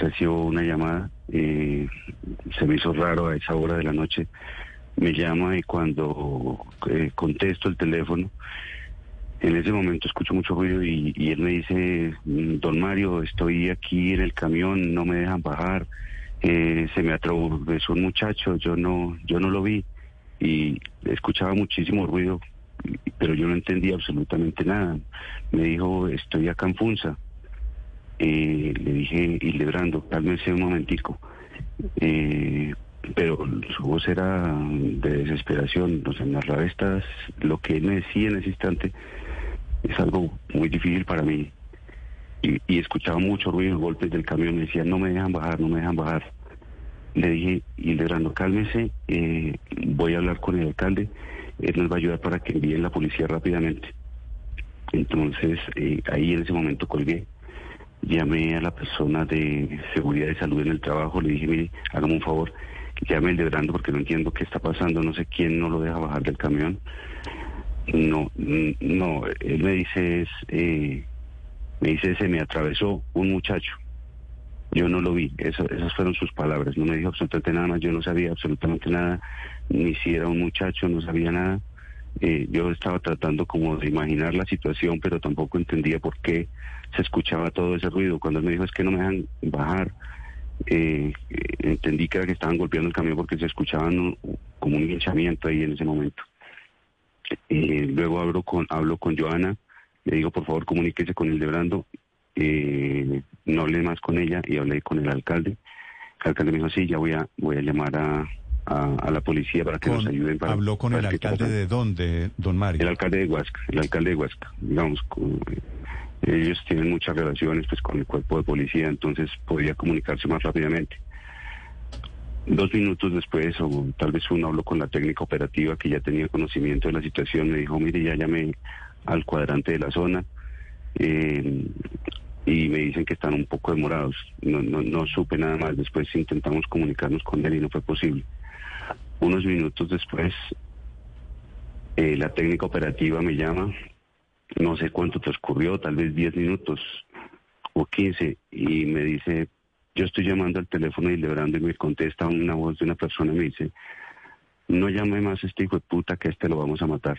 recibo una llamada. eh, se me hizo raro a esa hora de la noche. Me llama y cuando eh, contesto el teléfono, en ese momento escucho mucho ruido y, y él me dice, "Mm, don Mario, estoy aquí en el camión, no me dejan bajar, eh, se me atravesó un muchacho, yo no, yo no lo vi y escuchaba muchísimo ruido, pero yo no entendía absolutamente nada. Me dijo, estoy acá en Funza. Eh, le dije, Hildebrando, cálmese un momentico. Eh, pero su voz era de desesperación, o sea, narrar estas, lo que él me decía en ese instante es algo muy difícil para mí. Y, y escuchaba mucho ruido, golpes del camión, me decía, no me dejan bajar, no me dejan bajar. Le dije, Hildebrando, cálmese, eh, voy a hablar con el alcalde, él nos va a ayudar para que envíen la policía rápidamente. Entonces, ahí en ese momento colgué llamé a la persona de seguridad de salud en el trabajo, le dije, mire, hágame un favor, llame el de Brando porque no entiendo qué está pasando, no sé quién no lo deja bajar del camión. No, mm, no, él me dice, eh, me dice, se me atravesó un muchacho. Yo no lo vi, Eso- esas fueron sus palabras, no me dijo absolutamente nada más, yo no sabía absolutamente nada, ni si era un muchacho, no sabía nada. Eh, yo estaba tratando como de imaginar la situación, pero tampoco entendía por qué se escuchaba todo ese ruido. Cuando él me dijo es que no me dejan bajar, eh, entendí que era que estaban golpeando el camión porque se escuchaban como un hinchamiento ahí en ese momento. Eh, luego hablo con, hablo con Joana, le digo por favor comuníquese con el de Brando, no hablé más con ella y hablé con el alcalde. El alcalde me dijo sí, ya voy a, voy a llamar a, a, a la policía para que Con- nos ayuden. Para, habló con para el alcalde de dónde, don Mario. El alcalde de Huasca, el alcalde de Huasca, digamos, con- ellos tienen muchas relaciones pues con el cuerpo de policía, entonces podía comunicarse más rápidamente. Dos minutos después, o tal vez uno habló con la técnica operativa que ya tenía conocimiento de la situación, me dijo, mire, ya llamé al cuadrante de la zona eh, y me dicen que están un poco demorados. No, no, no supe nada más, después intentamos comunicarnos con él y no fue posible. Unos minutos después, eh, la técnica operativa me llama, no sé cuánto transcurrió, tal vez 10 minutos o 15, y me dice, yo estoy llamando al teléfono de Hildebrando y me contesta una voz de una persona y me dice, no llame más a este hijo de puta que este lo vamos a matar.